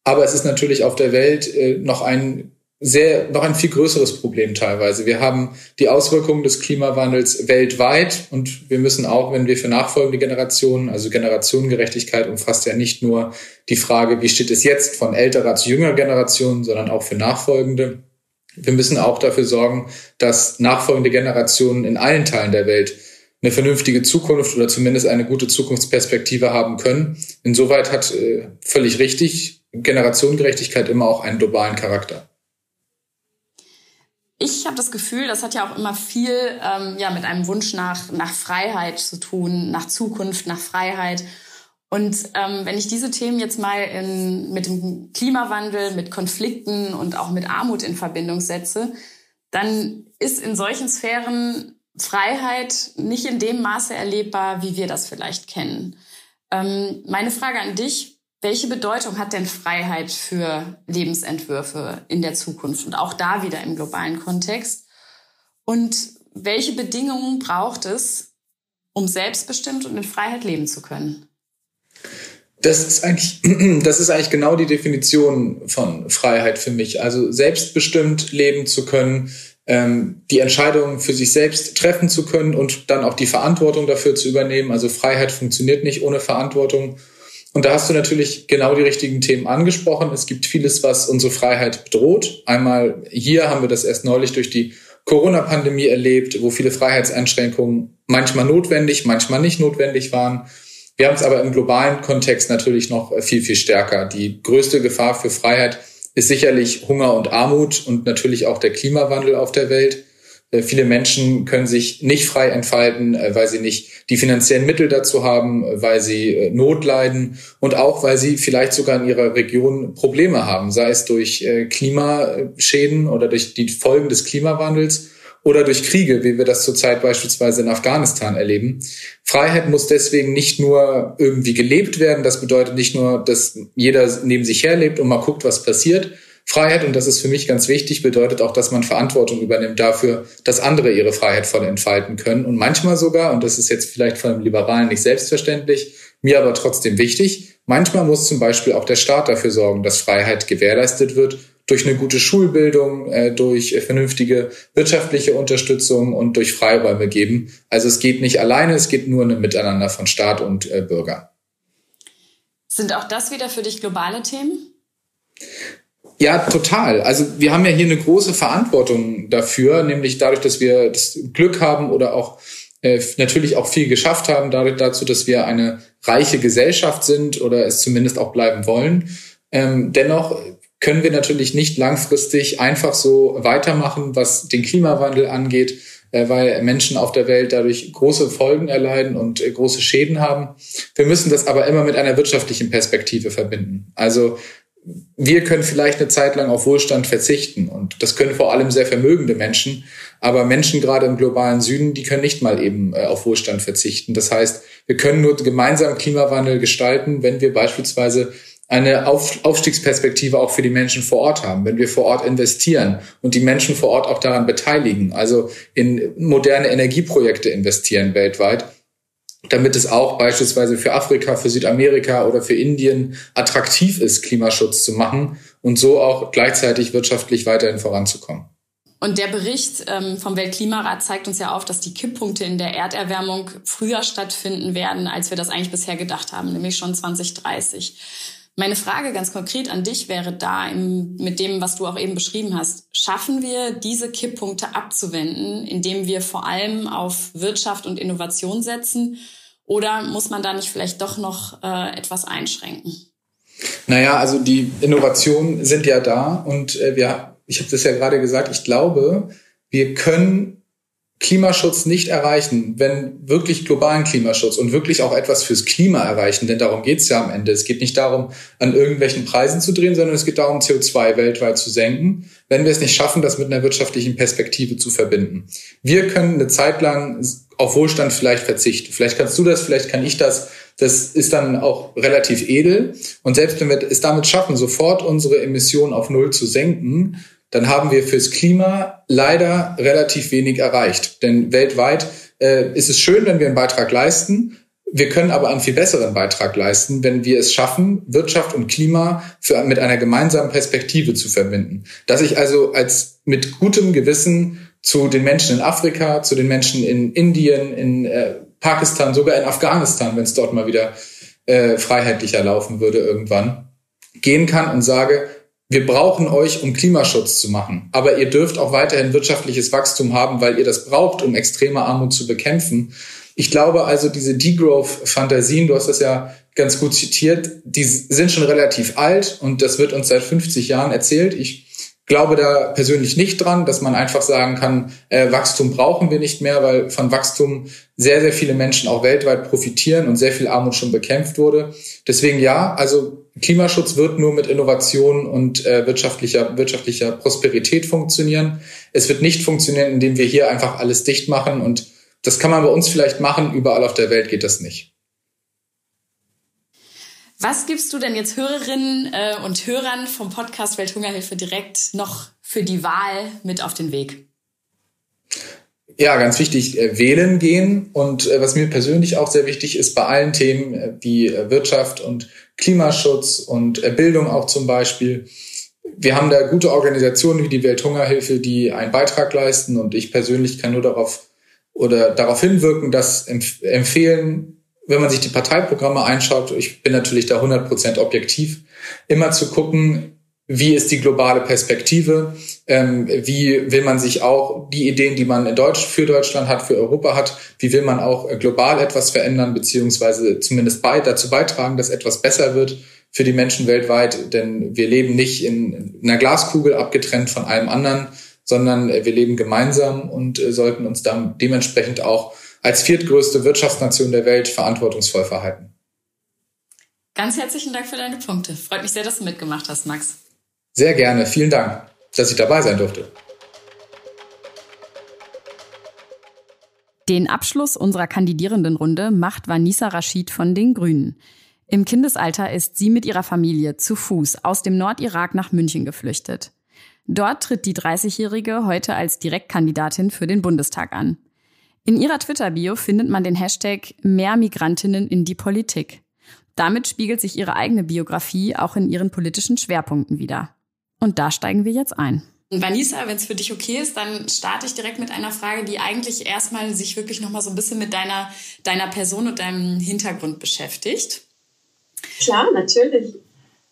Aber es ist natürlich auf der Welt äh, noch ein sehr, noch ein viel größeres Problem teilweise. Wir haben die Auswirkungen des Klimawandels weltweit und wir müssen auch, wenn wir für nachfolgende Generationen, also Generationengerechtigkeit umfasst ja nicht nur die Frage, wie steht es jetzt von älterer zu jüngerer Generation, sondern auch für nachfolgende. Wir müssen auch dafür sorgen, dass nachfolgende Generationen in allen Teilen der Welt eine vernünftige Zukunft oder zumindest eine gute Zukunftsperspektive haben können. Insoweit hat äh, völlig richtig Generationengerechtigkeit immer auch einen globalen Charakter ich habe das Gefühl, das hat ja auch immer viel ähm, ja, mit einem Wunsch nach, nach Freiheit zu tun, nach Zukunft, nach Freiheit. Und ähm, wenn ich diese Themen jetzt mal in, mit dem Klimawandel, mit Konflikten und auch mit Armut in Verbindung setze, dann ist in solchen Sphären Freiheit nicht in dem Maße erlebbar, wie wir das vielleicht kennen. Ähm, meine Frage an dich, welche Bedeutung hat denn Freiheit für Lebensentwürfe in der Zukunft und auch da wieder im globalen Kontext? Und welche Bedingungen braucht es, um selbstbestimmt und in Freiheit leben zu können? Das ist eigentlich, das ist eigentlich genau die Definition von Freiheit für mich. Also selbstbestimmt leben zu können, ähm, die Entscheidungen für sich selbst treffen zu können und dann auch die Verantwortung dafür zu übernehmen. Also Freiheit funktioniert nicht ohne Verantwortung. Und da hast du natürlich genau die richtigen Themen angesprochen. Es gibt vieles, was unsere Freiheit bedroht. Einmal hier haben wir das erst neulich durch die Corona-Pandemie erlebt, wo viele Freiheitseinschränkungen manchmal notwendig, manchmal nicht notwendig waren. Wir haben es aber im globalen Kontext natürlich noch viel, viel stärker. Die größte Gefahr für Freiheit ist sicherlich Hunger und Armut und natürlich auch der Klimawandel auf der Welt. Äh, viele Menschen können sich nicht frei entfalten, äh, weil sie nicht die finanziellen Mittel dazu haben, äh, weil sie Not leiden und auch, weil sie vielleicht sogar in ihrer Region Probleme haben, sei es durch Klimaschäden oder durch die Folgen des Klimawandels oder durch Kriege, wie wir das zurzeit beispielsweise in Afghanistan erleben. Freiheit muss deswegen nicht nur irgendwie gelebt werden. Das bedeutet nicht nur, dass jeder neben sich herlebt und mal guckt, was passiert. Freiheit, und das ist für mich ganz wichtig, bedeutet auch, dass man Verantwortung übernimmt dafür, dass andere ihre Freiheit voll entfalten können. Und manchmal sogar, und das ist jetzt vielleicht von einem Liberalen nicht selbstverständlich, mir aber trotzdem wichtig, manchmal muss zum Beispiel auch der Staat dafür sorgen, dass Freiheit gewährleistet wird durch eine gute Schulbildung, äh, durch vernünftige wirtschaftliche Unterstützung und durch Freiräume geben. Also es geht nicht alleine, es geht nur ein Miteinander von Staat und äh, Bürger. Sind auch das wieder für dich globale Themen? Ja, total. Also wir haben ja hier eine große Verantwortung dafür, nämlich dadurch, dass wir das Glück haben oder auch äh, natürlich auch viel geschafft haben, dadurch dazu, dass wir eine reiche Gesellschaft sind oder es zumindest auch bleiben wollen. Ähm, dennoch können wir natürlich nicht langfristig einfach so weitermachen, was den Klimawandel angeht, äh, weil Menschen auf der Welt dadurch große Folgen erleiden und äh, große Schäden haben. Wir müssen das aber immer mit einer wirtschaftlichen Perspektive verbinden. Also wir können vielleicht eine Zeit lang auf Wohlstand verzichten und das können vor allem sehr vermögende Menschen, aber Menschen gerade im globalen Süden, die können nicht mal eben äh, auf Wohlstand verzichten. Das heißt, wir können nur gemeinsam Klimawandel gestalten, wenn wir beispielsweise eine Auf Aufstiegsperspektive auch für die Menschen vor Ort haben, wenn wir vor Ort investieren und die Menschen vor Ort auch daran beteiligen, also in moderne Energieprojekte investieren weltweit, damit es auch beispielsweise für Afrika, für Südamerika oder für Indien attraktiv ist, Klimaschutz zu machen und so auch gleichzeitig wirtschaftlich weiterhin voranzukommen. Und der Bericht ähm, vom Weltklimarat zeigt uns ja auf, dass die Kipppunkte in der Erderwärmung früher stattfinden werden, als wir das eigentlich bisher gedacht haben, nämlich schon 2030. Meine Frage ganz konkret an dich wäre da, im, mit dem, was du auch eben beschrieben hast, schaffen wir diese Kipppunkte abzuwenden, indem wir vor allem auf Wirtschaft und Innovation setzen? Oder muss man da nicht vielleicht doch noch äh, etwas einschränken? Naja, also die Innovationen sind ja da und äh, wir, ich habe das ja gerade gesagt, ich glaube, wir können Klimaschutz nicht erreichen, wenn wirklich globalen Klimaschutz und wirklich auch etwas fürs Klima erreichen, denn darum geht's ja am Ende. Es geht nicht darum, an irgendwelchen Preisen zu drehen, sondern es geht darum, CO2 weltweit zu senken, wenn wir es nicht schaffen, das mit einer wirtschaftlichen Perspektive zu verbinden. Wir können eine Zeit lang auf Wohlstand vielleicht verzichten. Vielleicht kannst du das, vielleicht kann ich das. Das ist dann auch relativ edel. Und selbst wenn wir es damit schaffen, sofort unsere Emissionen auf Null zu senken, dann haben wir fürs Klima leider relativ wenig erreicht. Denn weltweit äh, ist es schön, wenn wir einen Beitrag leisten. Wir können aber einen viel besseren Beitrag leisten, wenn wir es schaffen, Wirtschaft und Klima für, mit einer gemeinsamen Perspektive zu verbinden. Dass ich also als mit gutem Gewissen zu den Menschen in Afrika, zu den Menschen in Indien, in äh, Pakistan, sogar in Afghanistan, wenn es dort mal wieder äh, freiheitlicher laufen würde irgendwann, gehen kann und sage, wir brauchen euch, um Klimaschutz zu machen. Aber ihr dürft auch weiterhin wirtschaftliches Wachstum haben, weil ihr das braucht, um extreme Armut zu bekämpfen. Ich glaube also, diese Degrowth-Fantasien, du hast das ja ganz gut zitiert, die sind schon relativ alt und das wird uns seit 50 Jahren erzählt. Ich glaube da persönlich nicht dran, dass man einfach sagen kann, äh, Wachstum brauchen wir nicht mehr, weil von Wachstum sehr, sehr viele Menschen auch weltweit profitieren und sehr viel Armut schon bekämpft wurde. Deswegen ja, also Klimaschutz wird nur mit Innovation und äh, wirtschaftlicher, wirtschaftlicher Prosperität funktionieren. Es wird nicht funktionieren, indem wir hier einfach alles dicht machen. Und das kann man bei uns vielleicht machen, überall auf der Welt geht das nicht. Was gibst du denn jetzt Hörerinnen äh, und Hörern vom Podcast Welthungerhilfe direkt noch für die Wahl mit auf den Weg? Ja, ganz wichtig, äh, wählen gehen. Und äh, was mir persönlich auch sehr wichtig ist, bei allen Themen wie Wirtschaft und Klimaschutz und Bildung auch zum Beispiel. Wir haben da gute Organisationen wie die Welthungerhilfe, die einen Beitrag leisten. Und ich persönlich kann nur darauf oder darauf hinwirken, dass empfehlen, wenn man sich die Parteiprogramme einschaut, ich bin natürlich da 100% objektiv, immer zu gucken, wie ist die globale Perspektive, ähm, wie will man sich auch die Ideen, die man in Deutsch, für Deutschland hat, für Europa hat, wie will man auch global etwas verändern, beziehungsweise zumindest bei, dazu beitragen, dass etwas besser wird für die Menschen weltweit, denn wir leben nicht in einer Glaskugel abgetrennt von allem anderen, sondern wir leben gemeinsam und äh, sollten uns dann dementsprechend auch als viertgrößte Wirtschaftsnation der Welt verantwortungsvoll verhalten. Ganz herzlichen Dank für deine Punkte. Freut mich sehr, dass du mitgemacht hast, Max. Sehr gerne. Vielen Dank, dass ich dabei sein durfte. Den Abschluss unserer Kandidierendenrunde macht Vanessa Rashid von den Grünen. Im Kindesalter ist sie mit ihrer Familie zu Fuß aus dem Nordirak nach München geflüchtet. Dort tritt die 30-Jährige heute als Direktkandidatin für den Bundestag an. In ihrer Twitter-Bio findet man den Hashtag Mehr Migrantinnen in die Politik. Damit spiegelt sich ihre eigene Biografie auch in ihren politischen Schwerpunkten wieder. Und da steigen wir jetzt ein. Vanessa, wenn es für dich okay ist, dann starte ich direkt mit einer Frage, die eigentlich erstmal sich wirklich noch mal so ein bisschen mit deiner, deiner Person und deinem Hintergrund beschäftigt. Klar, natürlich.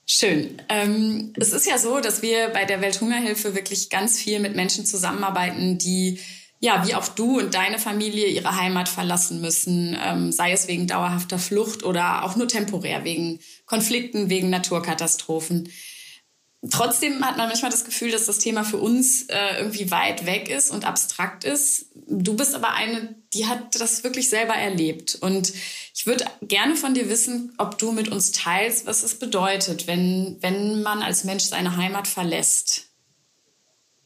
Schön. Ähm, es ist ja so, dass wir bei der Welthungerhilfe wirklich ganz viel mit Menschen zusammenarbeiten, die ja, wie auch du und deine Familie ihre Heimat verlassen müssen, ähm, sei es wegen dauerhafter Flucht oder auch nur temporär wegen Konflikten, wegen Naturkatastrophen. Trotzdem hat man manchmal das Gefühl, dass das Thema für uns äh, irgendwie weit weg ist und abstrakt ist. Du bist aber eine, die hat das wirklich selber erlebt. Und ich würde gerne von dir wissen, ob du mit uns teilst, was es bedeutet, wenn, wenn man als Mensch seine Heimat verlässt.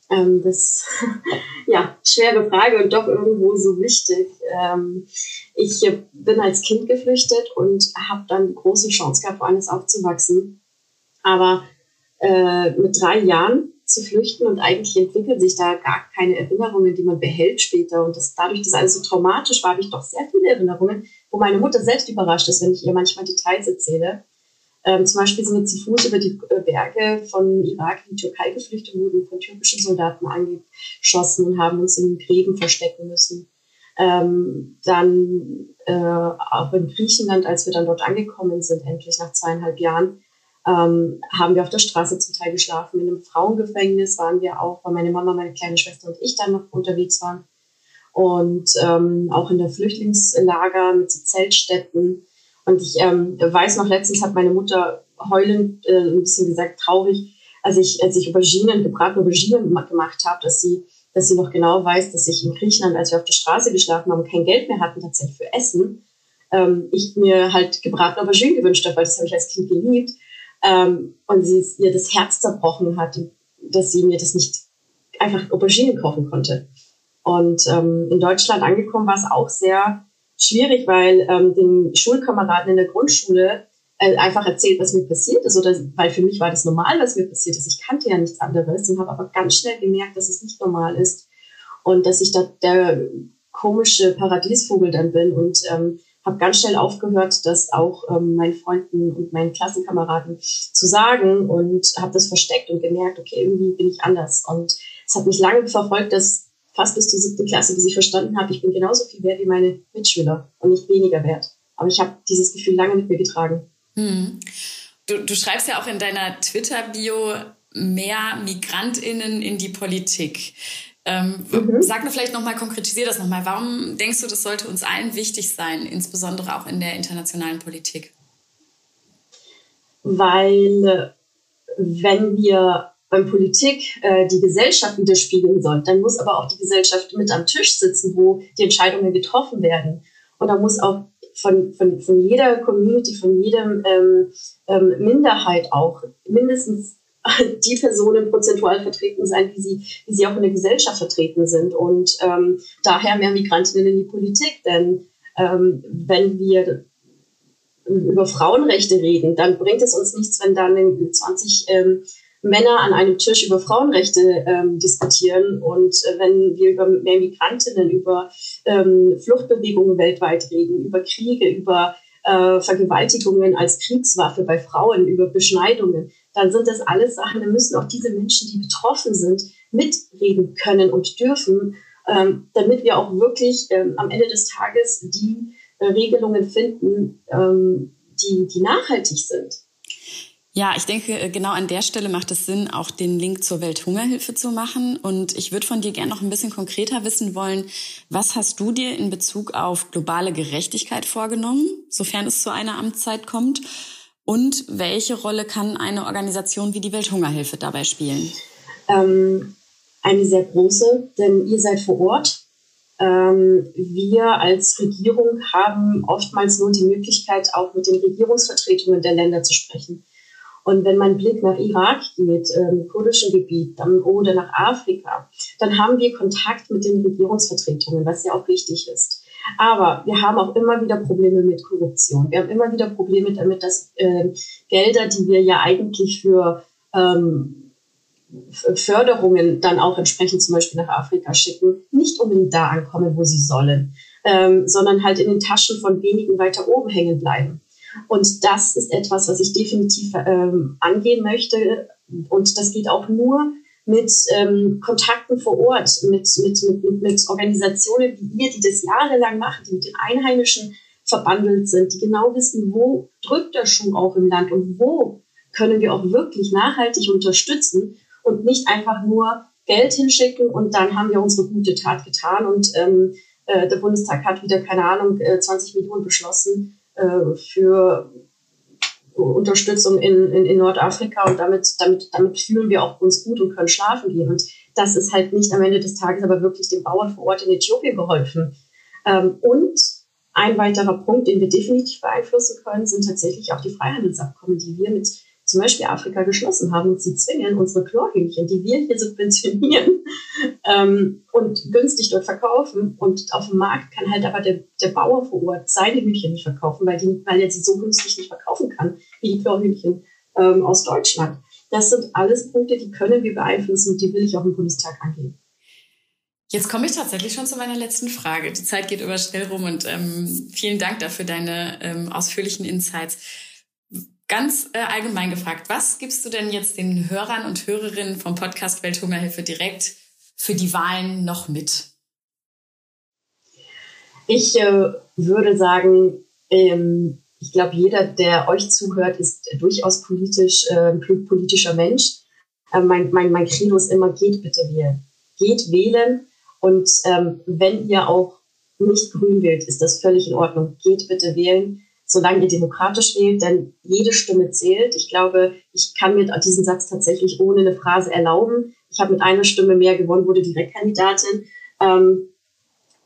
Ähm, das, ja, schwere Frage und doch irgendwo so wichtig. Ähm, ich bin als Kind geflüchtet und habe dann die große Chance gehabt, woanders aufzuwachsen. Aber äh, mit drei Jahren zu flüchten und eigentlich entwickeln sich da gar keine Erinnerungen, die man behält später. Und das, dadurch, dass alles so traumatisch war, habe ich doch sehr viele Erinnerungen, wo meine Mutter selbst überrascht ist, wenn ich ihr manchmal Details erzähle. Ähm, zum Beispiel sind wir zu Fuß über die äh, Berge von Irak in die Türkei geflüchtet, wurden von türkischen Soldaten angeschossen und haben uns in Gräben verstecken müssen. Ähm, dann äh, auch in Griechenland, als wir dann dort angekommen sind, endlich nach zweieinhalb Jahren, ähm, haben wir auf der Straße zum Teil geschlafen. In einem Frauengefängnis waren wir auch, weil meine Mama, meine kleine Schwester und ich dann noch unterwegs waren. Und ähm, auch in der Flüchtlingslager mit so Zeltstätten. Und ich ähm, weiß noch, letztens hat meine Mutter heulend äh, ein bisschen gesagt, traurig, als ich, als ich Auberginen, gebratene Auberginen gemacht habe, dass sie, dass sie noch genau weiß, dass ich in Griechenland, als wir auf der Straße geschlafen haben, kein Geld mehr hatten tatsächlich für Essen, ähm, ich mir halt gebratene Auberginen gewünscht habe, weil das habe ich als Kind geliebt ähm, und sie ihr das Herz zerbrochen hat, dass sie mir das nicht einfach Auberginen kochen konnte. Und ähm, in Deutschland angekommen war es auch sehr schwierig, weil ähm, den Schulkameraden in der Grundschule äh, einfach erzählt, was mir passiert ist, oder weil für mich war das normal, was mir passiert ist. Ich kannte ja nichts anderes und habe aber ganz schnell gemerkt, dass es nicht normal ist und dass ich da der komische Paradiesvogel dann bin und ähm, habe ganz schnell aufgehört, das auch ähm, meinen Freunden und meinen Klassenkameraden zu sagen und habe das versteckt und gemerkt, okay, irgendwie bin ich anders. Und es hat mich lange verfolgt, dass fast bis zur siebten Klasse, bis ich verstanden habe, ich bin genauso viel wert wie meine Mitschüler und nicht weniger wert. Aber ich habe dieses Gefühl lange mit mir getragen. Hm. Du, du schreibst ja auch in deiner Twitter-Bio mehr MigrantInnen in die Politik. Ähm, mhm. Sag mir vielleicht nochmal, konkretisier das nochmal. Warum denkst du, das sollte uns allen wichtig sein, insbesondere auch in der internationalen Politik? Weil wenn wir beim Politik äh, die Gesellschaft widerspiegeln sollen, dann muss aber auch die Gesellschaft mit am Tisch sitzen, wo die Entscheidungen getroffen werden. Und da muss auch von, von, von jeder Community, von jedem ähm, ähm, Minderheit auch mindestens die Personen prozentual vertreten sein, wie sie, wie sie auch in der Gesellschaft vertreten sind. Und ähm, daher mehr Migrantinnen in die Politik. Denn ähm, wenn wir über Frauenrechte reden, dann bringt es uns nichts, wenn dann 20 ähm, Männer an einem Tisch über Frauenrechte ähm, diskutieren und äh, wenn wir über mehr Migrantinnen, über ähm, Fluchtbewegungen weltweit reden, über Kriege, über äh, Vergewaltigungen als Kriegswaffe bei Frauen, über Beschneidungen, dann sind das alles Sachen, da müssen auch diese Menschen, die betroffen sind, mitreden können und dürfen, ähm, damit wir auch wirklich ähm, am Ende des Tages die äh, Regelungen finden, ähm, die, die nachhaltig sind. Ja, ich denke, äh, genau an der Stelle macht es Sinn, auch den Link zur Welthungerhilfe zu machen. Und ich würde von dir gerne noch ein bisschen konkreter wissen wollen, was hast du dir in Bezug auf globale Gerechtigkeit vorgenommen, sofern es zu einer Amtszeit kommt? Und welche Rolle kann eine Organisation wie die Welthungerhilfe dabei spielen? Ähm, eine sehr große, denn ihr seid vor Ort. Ähm, wir als Regierung haben oftmals nur die Möglichkeit, auch mit den Regierungsvertretungen der Länder zu sprechen. Und wenn man Blick nach Irak geht, im kurdischen Gebiet dann, oder nach Afrika, dann haben wir Kontakt mit den Regierungsvertretungen, was ja auch wichtig ist. Aber wir haben auch immer wieder Probleme mit Korruption. Wir haben immer wieder Probleme damit, dass äh, Gelder, die wir ja eigentlich für ähm, Förderungen dann auch entsprechend zum Beispiel nach Afrika schicken, nicht unbedingt da ankommen, wo sie sollen, ähm, sondern halt in den Taschen von wenigen weiter oben hängen bleiben. Und das ist etwas, was ich definitiv ähm, angehen möchte. Und das geht auch nur mit ähm, Kontakten vor Ort, mit, mit, mit, mit Organisationen wie ihr, die das jahrelang machen, die mit den Einheimischen verbandelt sind, die genau wissen, wo drückt der Schuh auch im Land und wo können wir auch wirklich nachhaltig unterstützen und nicht einfach nur Geld hinschicken und dann haben wir unsere gute Tat getan und ähm, äh, der Bundestag hat wieder, keine Ahnung, äh, 20 Millionen beschlossen äh, für Unterstützung in, in, in Nordafrika und damit, damit, damit fühlen wir auch uns gut und können schlafen gehen. Und das ist halt nicht am Ende des Tages aber wirklich den Bauern vor Ort in Äthiopien geholfen. Ähm, und ein weiterer Punkt, den wir definitiv beeinflussen können, sind tatsächlich auch die Freihandelsabkommen, die wir mit zum Beispiel Afrika geschlossen haben und sie zwingen unsere Chlorhühnchen, die wir hier subventionieren ähm, und günstig dort verkaufen. Und auf dem Markt kann halt aber der, der Bauer vor Ort seine Hühnchen nicht verkaufen, weil, die, weil er sie so günstig nicht verkaufen kann, wie die Chlorhühnchen ähm, aus Deutschland. Das sind alles Punkte, die können wir beeinflussen und die will ich auch im Bundestag angehen. Jetzt komme ich tatsächlich schon zu meiner letzten Frage. Die Zeit geht über schnell rum und ähm, vielen Dank dafür deine ähm, ausführlichen Insights. Ganz äh, allgemein gefragt, was gibst du denn jetzt den Hörern und Hörerinnen vom Podcast Welthungerhilfe direkt für die Wahlen noch mit? Ich äh, würde sagen, ähm, ich glaube, jeder, der euch zuhört, ist durchaus politisch, äh, politischer Mensch. Äh, mein, mein, mein Credo ist immer, geht bitte wählen. Geht wählen. Und ähm, wenn ihr auch nicht grün wählt, ist das völlig in Ordnung. Geht bitte wählen solange ihr demokratisch wählt, denn jede Stimme zählt. Ich glaube, ich kann mir diesen Satz tatsächlich ohne eine Phrase erlauben. Ich habe mit einer Stimme mehr gewonnen, wurde Direktkandidatin. Ähm,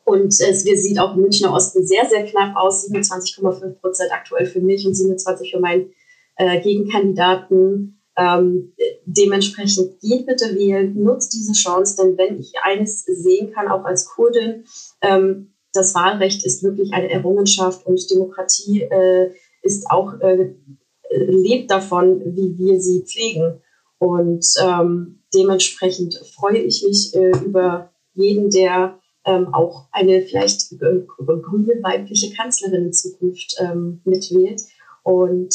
und es sieht auch im Münchner Osten sehr, sehr knapp aus. 27,5 Prozent aktuell für mich und 27 für meinen äh, Gegenkandidaten. Ähm, dementsprechend geht bitte wählen, nutzt diese Chance, denn wenn ich eines sehen kann, auch als Kurdin, ähm, das Wahlrecht ist wirklich eine Errungenschaft und Demokratie äh, ist auch, äh, lebt davon, wie wir sie pflegen. Und ähm, dementsprechend freue ich mich äh, über jeden, der ähm, auch eine vielleicht grüne weibliche Kanzlerin in Zukunft ähm, mitwählt. Und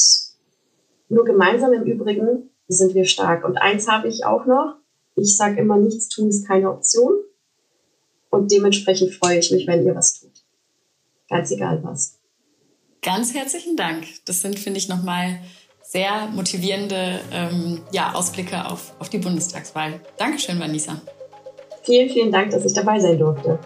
nur gemeinsam im Übrigen sind wir stark. Und eins habe ich auch noch. Ich sage immer, nichts tun ist keine Option. Und dementsprechend freue ich mich, wenn ihr was tut. Ganz egal was. Ganz herzlichen Dank. Das sind, finde ich, nochmal sehr motivierende ähm, ja, Ausblicke auf, auf die Bundestagswahl. Dankeschön, Vanessa. Vielen, vielen Dank, dass ich dabei sein durfte.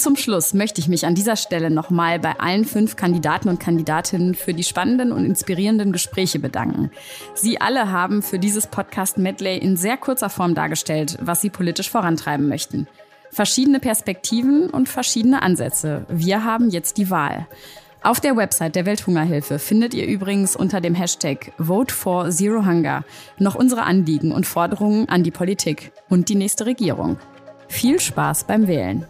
Zum Schluss möchte ich mich an dieser Stelle nochmal bei allen fünf Kandidaten und Kandidatinnen für die spannenden und inspirierenden Gespräche bedanken. Sie alle haben für dieses Podcast Medley in sehr kurzer Form dargestellt, was sie politisch vorantreiben möchten. Verschiedene Perspektiven und verschiedene Ansätze. Wir haben jetzt die Wahl. Auf der Website der Welthungerhilfe findet ihr übrigens unter dem Hashtag Vote for Zero Hunger noch unsere Anliegen und Forderungen an die Politik und die nächste Regierung. Viel Spaß beim Wählen.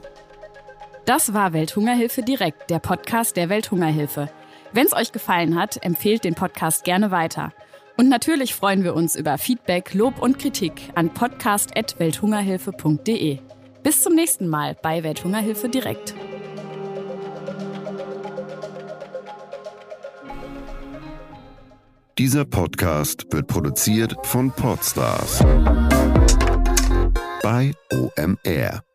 Das war Welthungerhilfe direkt, der Podcast der Welthungerhilfe. Wenn es euch gefallen hat, empfehlt den Podcast gerne weiter. Und natürlich freuen wir uns über Feedback, Lob und Kritik an podcast.welthungerhilfe.de. Bis zum nächsten Mal bei Welthungerhilfe direkt. Dieser Podcast wird produziert von Podstars bei OMR.